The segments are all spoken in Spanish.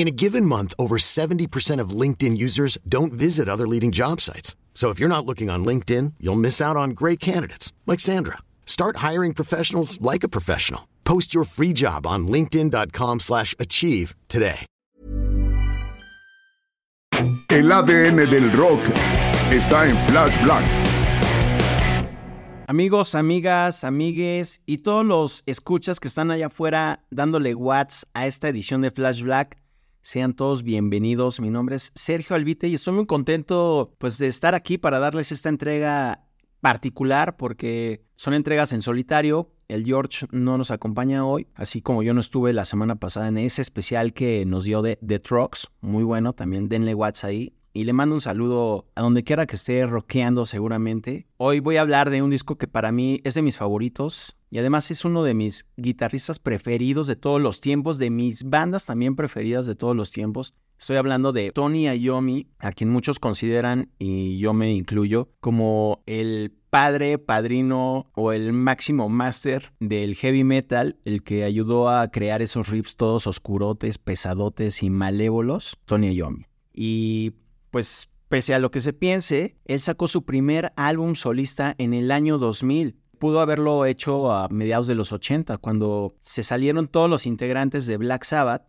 In a given month, over 70% of LinkedIn users don't visit other leading job sites. So if you're not looking on LinkedIn, you'll miss out on great candidates like Sandra. Start hiring professionals like a professional. Post your free job on linkedin.com/achieve slash achieve today. El ADN del rock está en Flash Black. Amigos, amigas, amigues y todos los escuchas que están allá afuera dándole watts a esta edición de Flash Black, sean todos bienvenidos. Mi nombre es Sergio Albite y estoy muy contento pues de estar aquí para darles esta entrega particular porque son entregas en solitario. El George no nos acompaña hoy, así como yo no estuve la semana pasada en ese especial que nos dio de The Trucks. Muy bueno, también denle watts ahí. Y le mando un saludo a donde quiera que esté rockeando seguramente. Hoy voy a hablar de un disco que para mí es de mis favoritos y además es uno de mis guitarristas preferidos de todos los tiempos, de mis bandas también preferidas de todos los tiempos. Estoy hablando de Tony Iommi, a quien muchos consideran, y yo me incluyo, como el padre, padrino o el máximo máster del heavy metal, el que ayudó a crear esos riffs todos oscurotes, pesadotes y malévolos, Tony Iommi. Y pues pese a lo que se piense, él sacó su primer álbum solista en el año 2000. Pudo haberlo hecho a mediados de los 80, cuando se salieron todos los integrantes de Black Sabbath,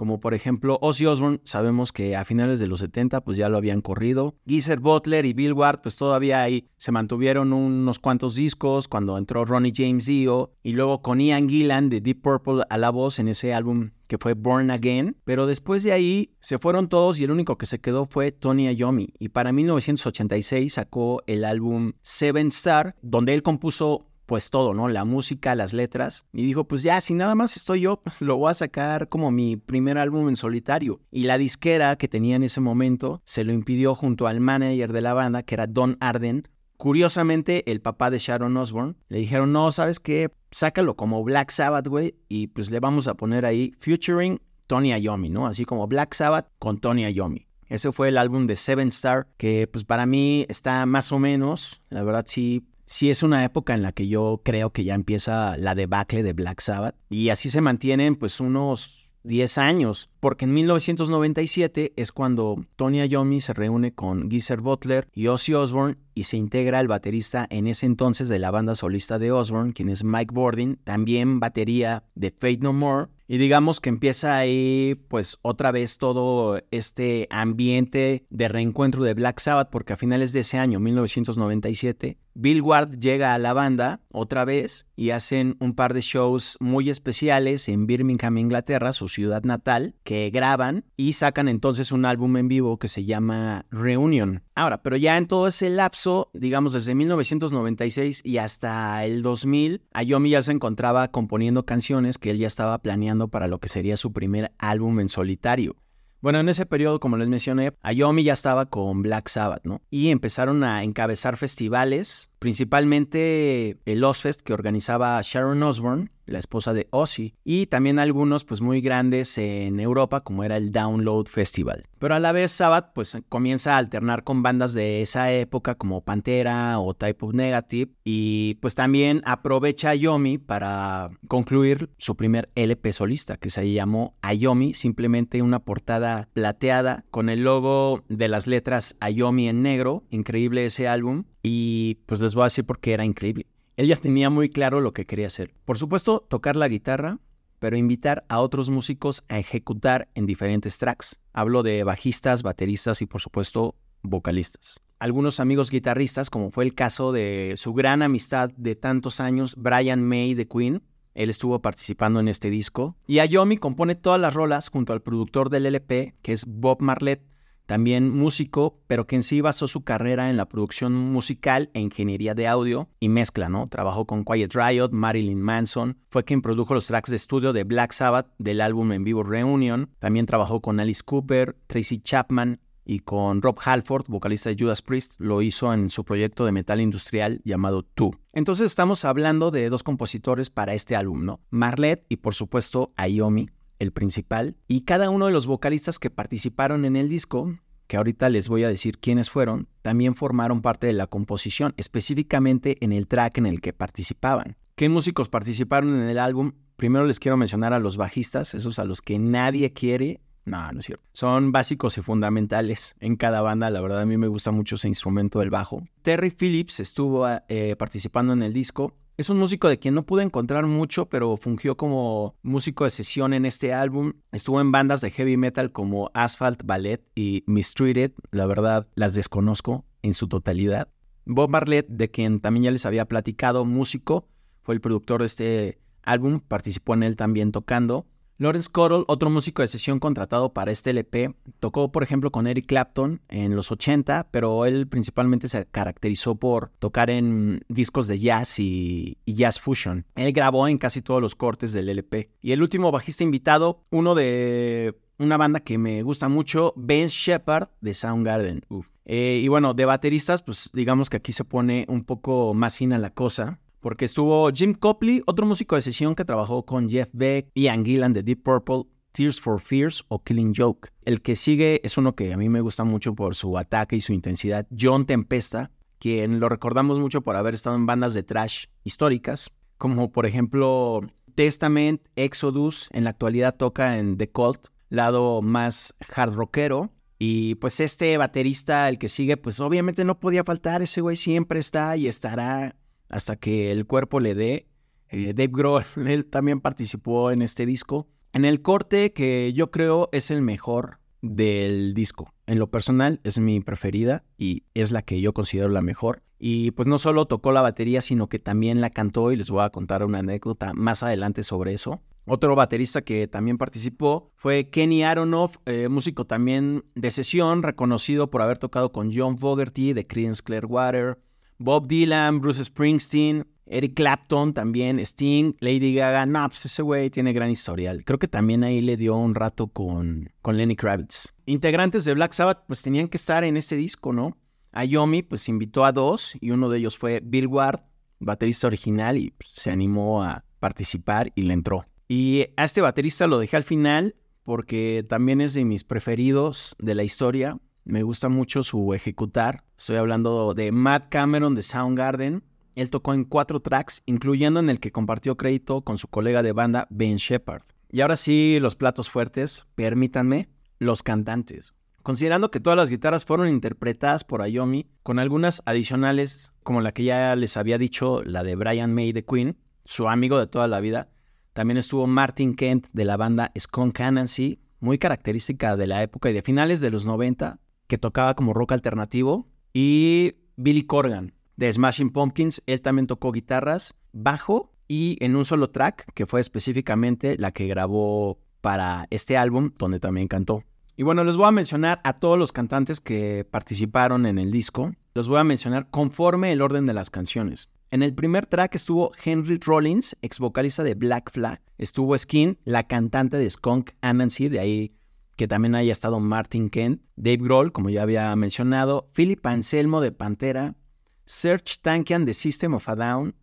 como por ejemplo Ozzy Osbourne, sabemos que a finales de los 70 pues ya lo habían corrido. Geezer Butler y Bill Ward pues todavía ahí se mantuvieron unos cuantos discos cuando entró Ronnie James Dio y luego con Ian Gillan de Deep Purple a la voz en ese álbum que fue Born Again, pero después de ahí se fueron todos y el único que se quedó fue Tony Iommi y para 1986 sacó el álbum Seven Star donde él compuso pues todo, ¿no? La música, las letras. Y dijo, pues ya, si nada más estoy yo, pues lo voy a sacar como mi primer álbum en solitario. Y la disquera que tenía en ese momento se lo impidió junto al manager de la banda, que era Don Arden. Curiosamente, el papá de Sharon Osbourne le dijeron, no, ¿sabes qué? Sácalo como Black Sabbath, güey, y pues le vamos a poner ahí Futuring Tony Iommi, ¿no? Así como Black Sabbath con Tony Iommi. Ese fue el álbum de Seven Star, que pues para mí está más o menos, la verdad sí, sí es una época en la que yo creo que ya empieza la debacle de Black Sabbath y así se mantienen pues unos 10 años, porque en 1997 es cuando Tony Iommi se reúne con Geezer Butler y Ozzy Osbourne y se integra el baterista en ese entonces de la banda solista de Osbourne, quien es Mike Bordin, también batería de Fate No More, y digamos que empieza ahí pues otra vez todo este ambiente de reencuentro de Black Sabbath porque a finales de ese año, 1997, Bill Ward llega a la banda otra vez y hacen un par de shows muy especiales en Birmingham, Inglaterra, su ciudad natal, que graban y sacan entonces un álbum en vivo que se llama Reunion. Ahora, pero ya en todo ese lapso, digamos desde 1996 y hasta el 2000, Ayomi ya se encontraba componiendo canciones que él ya estaba planeando para lo que sería su primer álbum en solitario. Bueno, en ese periodo, como les mencioné, Ayomi ya estaba con Black Sabbath, ¿no? Y empezaron a encabezar festivales, principalmente el Ozfest que organizaba Sharon Osbourne, la esposa de Ozzy, y también algunos pues muy grandes en Europa como era el Download Festival. Pero a la vez Sabbath pues comienza a alternar con bandas de esa época como Pantera o Type of Negative y pues también aprovecha a Yomi para concluir su primer LP solista que se llamó Ayomi, simplemente una portada plateada con el logo de las letras Ayomi en negro, increíble ese álbum y pues les voy a decir por qué era increíble. Él ya tenía muy claro lo que quería hacer. Por supuesto, tocar la guitarra, pero invitar a otros músicos a ejecutar en diferentes tracks. Hablo de bajistas, bateristas y por supuesto vocalistas. Algunos amigos guitarristas, como fue el caso de su gran amistad de tantos años, Brian May de Queen, Él estuvo participando en este disco. Y Ayomi compone todas las rolas junto al productor del LP, que es Bob Marlett, también músico, pero que en sí basó su carrera en la producción musical e ingeniería de audio y mezcla, ¿no? Trabajó con Quiet Riot, Marilyn Manson, fue quien produjo los tracks de estudio de Black Sabbath del álbum en vivo Reunion, también trabajó con Alice Cooper, Tracy Chapman, y con Rob Halford, vocalista de Judas Priest, lo hizo en su proyecto de metal industrial llamado Two. Entonces estamos hablando de dos compositores para este álbum, ¿no? Marlette y por supuesto Ayomi, el principal, y cada uno de los vocalistas que participaron en el disco, que ahorita les voy a decir quiénes fueron, también formaron parte de la composición, específicamente en el track en el que participaban. ¿Qué músicos participaron en el álbum? Primero les quiero mencionar a los bajistas, esos a los que nadie quiere no, no es cierto. Son básicos y fundamentales en cada banda. La verdad, a mí me gusta mucho ese instrumento del bajo. Terry Phillips estuvo eh, participando en el disco. Es un músico de quien no pude encontrar mucho, pero fungió como músico de sesión en este álbum. Estuvo en bandas de heavy metal como Asphalt Ballet y Mistreated. La verdad, las desconozco en su totalidad. Bob Marlett, de quien también ya les había platicado, músico, fue el productor de este álbum, participó en él también tocando. Lawrence Cottle, otro músico de sesión contratado para este LP, tocó por ejemplo con Eric Clapton en los 80, pero él principalmente se caracterizó por tocar en discos de jazz y, jazz fusion. Él grabó en casi todos los cortes del LP. Y el último bajista invitado, uno de una banda que me gusta mucho, Ben Shepard de Soundgarden. Eh, y bueno, de bateristas, pues digamos que aquí se pone un poco más fina la cosa porque estuvo Jim Copley, otro músico de sesión que trabajó con Jeff Beck, Ian Gillan de Deep Purple, Tears for Fears o Killing Joke. El que sigue es uno que a mí me gusta mucho por su ataque y su intensidad, John Tempesta, quien lo recordamos mucho por haber estado en bandas de trash históricas, como por ejemplo Testament, Exodus, en la actualidad toca en The Cult, lado más hard rockero. Y pues este baterista, el que sigue, pues obviamente no podía faltar, ese güey siempre está y estará hasta que el cuerpo le dé. Eh, Dave Grohl, él también participó en este disco. En el corte que yo creo es el mejor del disco. En lo personal es mi preferida y es la que yo considero la mejor. Y pues no solo tocó la batería, sino que también la cantó y les voy a contar una anécdota más adelante sobre eso. Otro baterista que también participó fue Kenny Aronoff, eh, músico también de sesión, reconocido por haber tocado con John Fogerty de Creedence Clearwater, Bob Dylan, Bruce Springsteen, Eric Clapton también, Sting, Lady Gaga. No, pues ese güey tiene gran historial. Creo que también ahí le dio un rato con, con Lenny Kravitz. Integrantes de Black Sabbath pues tenían que estar en este disco, ¿no? Ayomi pues invitó a dos y uno de ellos fue Bill Ward, baterista original y pues, se animó a participar y le entró. Y a este baterista lo dejé al final porque también es de mis preferidos de la historia. Me gusta mucho su ejecutar. Estoy hablando de Matt Cameron de Soundgarden. Él tocó en cuatro tracks, incluyendo en el que compartió crédito con su colega de banda Ben Shepard. Y ahora sí, los platos fuertes, permítanme, los cantantes. Considerando que todas las guitarras fueron interpretadas por Ayomi, con algunas adicionales, como la que ya les había dicho, la de Brian May de Queen, su amigo de toda la vida, también estuvo Martin Kent de la banda Skunk Anansi, muy característica de la época y de finales de los 90, que tocaba como rock alternativo, y Billy Corgan de Smashing Pumpkins. Él también tocó guitarras, bajo y en un solo track, que fue específicamente la que grabó para este álbum, donde también cantó. Y bueno, les voy a mencionar a todos los cantantes que participaron en el disco. Los voy a mencionar conforme el orden de las canciones. En el primer track estuvo Henry Rollins, ex vocalista de Black Flag. Estuvo Skin, la cantante de Skunk Anansi, de ahí que también haya estado Martin Kent, Dave Grohl, como ya había mencionado, Philip Anselmo de Pantera, Serge Tankian de System of a Down,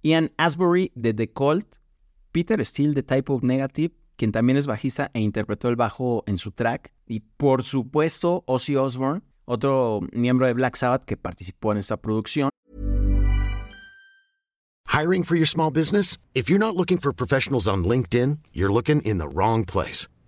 Ian Asbury de The Cult, Peter Steele de Type of Negative, quien también es bajista e interpretó el bajo en su track, y por supuesto Ozzy Osbourne, otro miembro de Black Sabbath que participó en esta producción. Hiring for your small business? If you're not looking for professionals on LinkedIn, you're looking in the wrong place.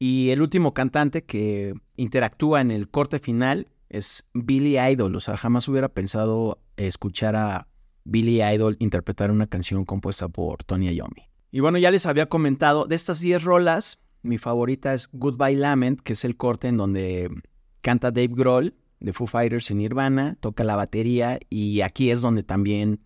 Y el último cantante que interactúa en el corte final es Billy Idol. O sea, jamás hubiera pensado escuchar a Billy Idol interpretar una canción compuesta por Tony Iommi. Y bueno, ya les había comentado, de estas 10 rolas, mi favorita es Goodbye Lament, que es el corte en donde canta Dave Grohl de Foo Fighters en Nirvana, toca la batería y aquí es donde también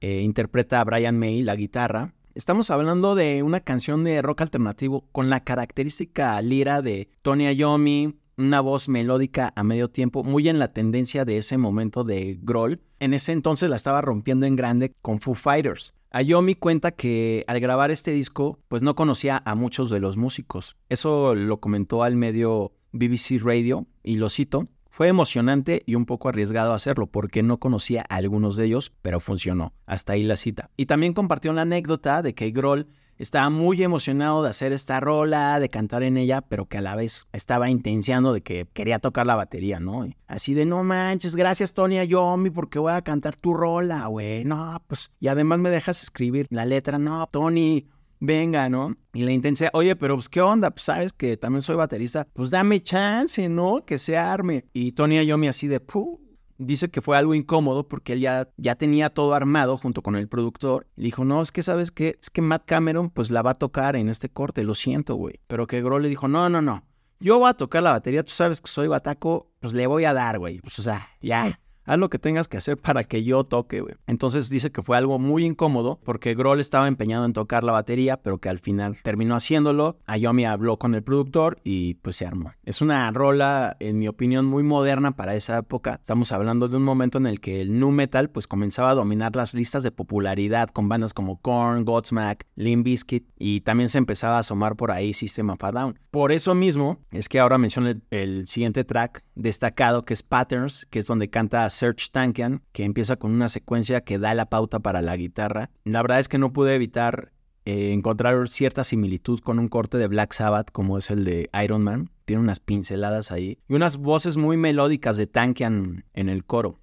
eh, interpreta a Brian May la guitarra. Estamos hablando de una canción de rock alternativo con la característica lira de Tony Iommi, una voz melódica a medio tiempo, muy en la tendencia de ese momento de Grohl. En ese entonces la estaba rompiendo en grande con Foo Fighters. Ayomi cuenta que al grabar este disco, pues no conocía a muchos de los músicos. Eso lo comentó al medio BBC Radio y lo cito. Fue emocionante y un poco arriesgado hacerlo porque no conocía a algunos de ellos, pero funcionó. Hasta ahí la cita. Y también compartió la anécdota de que Grohl estaba muy emocionado de hacer esta rola, de cantar en ella, pero que a la vez estaba intenciando de que quería tocar la batería, ¿no? así de, no manches, gracias Tony Ayomi porque voy a cantar tu rola, güey. No, pues, y además me dejas escribir la letra, no, Tony, venga, ¿no? Y la intensidad, oye, pero pues, ¿qué onda? Pues sabes que también soy baterista, pues dame chance, ¿no? Que se arme. Y Tony Ayomi así de, puh. Dice que fue algo incómodo porque él ya, ya tenía todo armado junto con el productor. Le dijo, no, es que sabes qué, es que Matt Cameron pues la va a tocar en este corte, lo siento, güey. Pero que Grohl le dijo, no, no, no, yo voy a tocar la batería, tú sabes que soy bataco, pues le voy a dar, güey. Pues o sea, ya, haz lo que tengas que hacer para que yo toque, güey. Entonces dice que fue algo muy incómodo porque Grohl estaba empeñado en tocar la batería, pero que al final terminó haciéndolo. Ayomi habló con el productor y pues se armó. Es una rola, en mi opinión, muy moderna para esa época. Estamos hablando de un momento en el que el nu metal pues comenzaba a dominar las listas de popularidad con bandas como Korn, Godsmack, Limp Bizkit y también se empezaba a asomar por ahí System of a Down. Por eso mismo es que ahora menciono el, el siguiente track destacado que es Patterns, que es donde canta Serge Tankian, que empieza con una secuencia que da la pauta para la guitarra. La verdad es que no pude evitar eh, encontrar cierta similitud con un corte de Black Sabbath como es el de Iron Man. Tiene unas pinceladas ahí y unas voces muy melódicas de Tankian en el coro.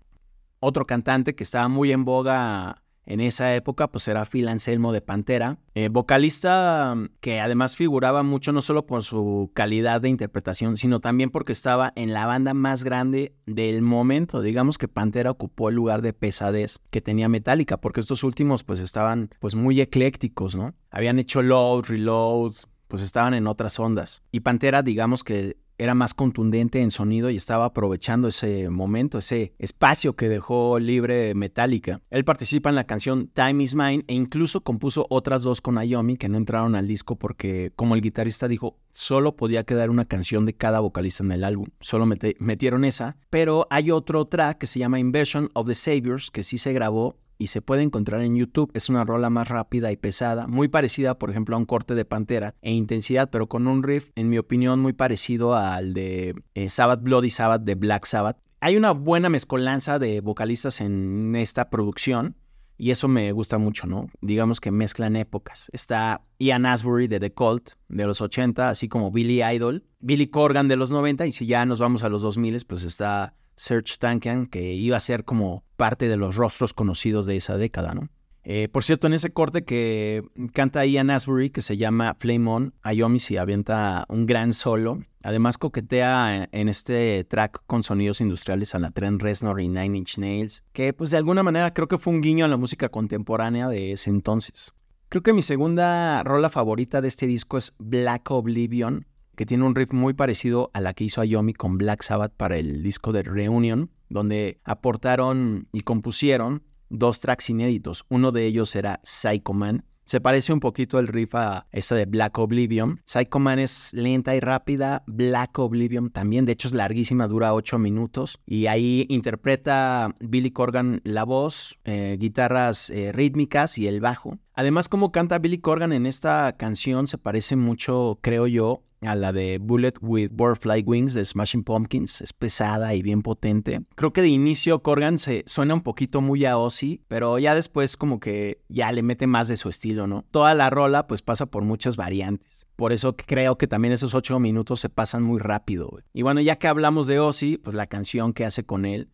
Otro cantante que estaba muy en boga en esa época, pues era Phil Anselmo de Pantera, eh, vocalista mm, que además figuraba mucho no solo por su calidad de interpretación, sino también porque estaba en la banda más grande del momento. Digamos que Pantera ocupó el lugar de pesadez que tenía Metallica, porque estos últimos pues estaban pues muy eclécticos, ¿no? Habían hecho Load, Reload, pues estaban en otras ondas. Y Pantera, digamos que era más contundente en sonido y estaba aprovechando ese momento, ese espacio que dejó libre Metallica. Él participa en la canción Time Is Mine e incluso compuso otras dos con Ayomi que no entraron al disco porque, como el guitarrista dijo, solo podía quedar una canción de cada vocalista en el álbum. Solo metieron esa, pero hay otro track que se llama Inversion of the Saviors que sí se grabó y se puede encontrar en YouTube. Es una rola más rápida y pesada, muy parecida, por ejemplo, a un corte de Pantera e intensidad, pero con un riff, en mi opinión, muy parecido al de eh, Sabbath Bloody Sabbath de Black Sabbath. Hay una buena mezcolanza de vocalistas en esta producción. Y eso me gusta mucho, ¿no? Digamos que mezclan épocas. Está Ian Asbury de The Cult de los 80, así como Billy Idol, Billy Corgan de los 90, y si ya nos vamos a los 2000, pues está Serge Tankian, que iba a ser como parte de los rostros conocidos de esa década, ¿no? Eh, por cierto, en ese corte que canta Ian Asbury, que se llama Flame On, Ayomi se avienta un gran solo. Además, coquetea en este track con sonidos industriales a la Trent Reznor y Nine Inch Nails, que pues de alguna manera creo que fue un guiño a la música contemporánea de ese entonces. Creo que mi segunda rola favorita de este disco es Black Oblivion, que tiene un riff muy parecido a la que hizo Ayomi con Black Sabbath para el disco de Reunion, donde aportaron y compusieron dos tracks inéditos. Uno de ellos era Psycho Man. Se parece un poquito el riff a esa de Black Oblivion. Psycho Man es lenta y rápida. Black Oblivion también, de hecho es larguísima, dura 8 minutos. Y ahí interpreta Billy Corgan la voz, eh, guitarras eh, rítmicas y el bajo. Además, como canta Billy Corgan en esta canción se parece mucho, creo yo, a la de Bullet with Butterfly Wings de Smashing Pumpkins. Es pesada y bien potente. Creo que de inicio Corgan se suena un poquito muy a Ozzy, pero ya después como que ya le mete más de su estilo, ¿no? Toda la rola pues pasa por muchas variantes. Por eso creo que también esos ocho minutos se pasan muy rápido. Y bueno, ya que hablamos de Ozzy, pues la canción que hace con él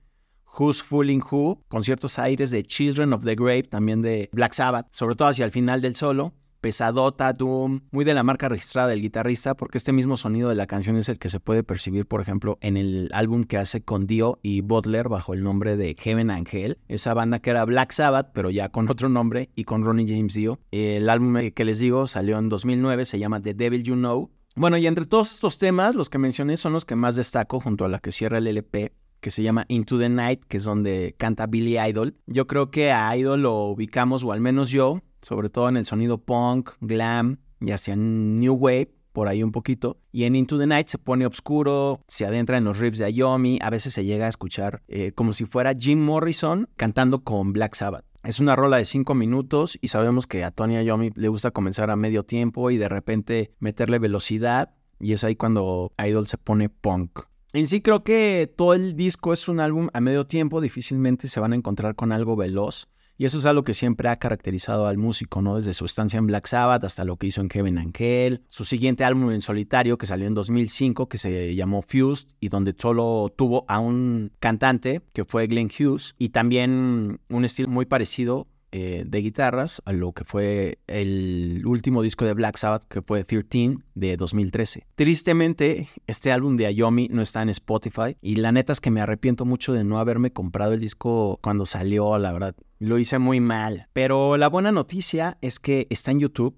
Who's Fooling Who, con ciertos aires de Children of the Grave, también de Black Sabbath, sobre todo hacia el final del solo pesadota, doom, muy de la marca registrada del guitarrista, porque este mismo sonido de la canción es el que se puede percibir, por ejemplo, en el álbum que hace con Dio y Butler bajo el nombre de Heaven Angel, esa banda que era Black Sabbath, pero ya con otro nombre y con Ronnie James Dio. El álbum que les digo salió en 2009, se llama The Devil You Know. Bueno, y entre todos estos temas, los que mencioné son los que más destaco junto a la que cierra el LP que se llama Into the Night, que es donde canta Billy Idol. Yo creo que a Idol lo ubicamos, o al menos yo, sobre todo en el sonido punk, glam y hacia New Wave, por ahí un poquito. Y en Into the Night se pone oscuro, se adentra en los riffs de Ayomi, a veces se llega a escuchar eh, como si fuera Jim Morrison cantando con Black Sabbath. Es una rola de cinco minutos y sabemos que a Tony Ayomi le gusta comenzar a medio tiempo y de repente meterle velocidad y es ahí cuando Idol se pone punk. En sí creo que todo el disco es un álbum a medio tiempo, difícilmente se van a encontrar con algo veloz. Y eso es algo que siempre ha caracterizado al músico, ¿no? Desde su estancia en Black Sabbath hasta lo que hizo en Kevin Angel, su siguiente álbum en solitario que salió en 2005 que se llamó Fused y donde solo tuvo a un cantante que fue Glenn Hughes y también un estilo muy parecido eh, de guitarras a lo que fue el último disco de Black Sabbath, que fue 13 de 2013. Tristemente, este álbum de Ayomi no está en Spotify y la neta es que me arrepiento mucho de no haberme comprado el disco cuando salió, la verdad. Lo hice muy mal. Pero la buena noticia es que está en YouTube.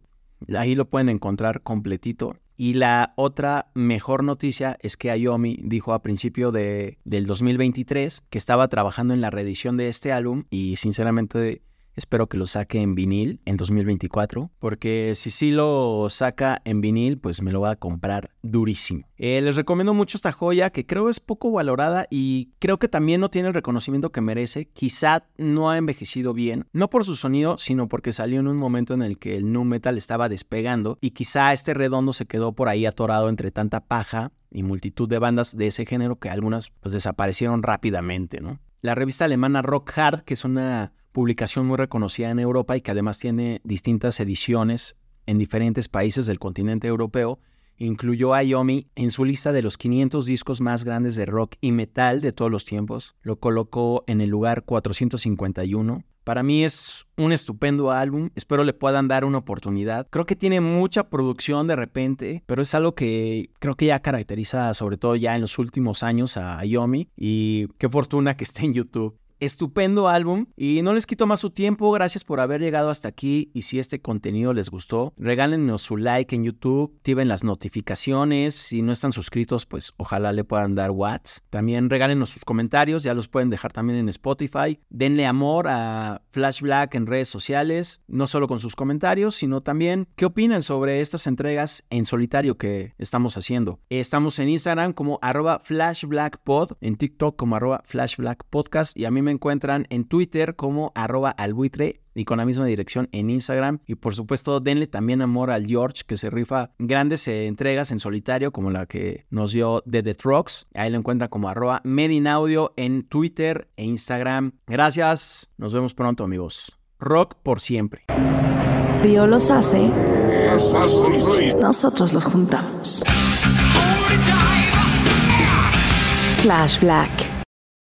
Ahí lo pueden encontrar completito. Y la otra mejor noticia es que Ayomi dijo a principio de, del 2023 que estaba trabajando en la reedición de este álbum y sinceramente Espero que lo saque en vinil en 2024, porque si sí lo saca en vinil, pues me lo va a comprar durísimo. Eh, les recomiendo mucho esta joya que creo es poco valorada y creo que también no tiene el reconocimiento que merece. Quizá no ha envejecido bien, no por su sonido, sino porque salió en un momento en el que el nu metal estaba despegando y quizá este redondo se quedó por ahí atorado entre tanta paja y multitud de bandas de ese género que algunas pues desaparecieron rápidamente, ¿no? La revista alemana Rock Hard, que es una publicación muy reconocida en Europa y que además tiene distintas ediciones en diferentes países del continente europeo, incluyó a Yomi en su lista de los 500 discos más grandes de rock y metal de todos los tiempos. Lo colocó en el lugar 451. Para mí es un estupendo álbum, espero le puedan dar una oportunidad. Creo que tiene mucha producción de repente, pero es algo que creo que ya caracteriza sobre todo ya en los últimos años a Yomi y qué fortuna que esté en YouTube estupendo álbum y no les quito más su tiempo, gracias por haber llegado hasta aquí y si este contenido les gustó, regálenos su like en YouTube, activen las notificaciones, si no están suscritos pues ojalá le puedan dar watts, también regálenos sus comentarios, ya los pueden dejar también en Spotify, denle amor a Flash Black en redes sociales, no solo con sus comentarios, sino también qué opinan sobre estas entregas en solitario que estamos haciendo. Estamos en Instagram como arroba flashblackpod, en TikTok como arroba flashblackpodcast y a mí me encuentran en Twitter como arroba albuitre y con la misma dirección en Instagram. Y por supuesto, denle también amor al George, que se rifa grandes eh, entregas en solitario, como la que nos dio de The Trucks. Ahí lo encuentran como arroba Medinaudio en Twitter e Instagram. Gracias, nos vemos pronto amigos. Rock por siempre. Dios los hace, nosotros los juntamos. Flash Black.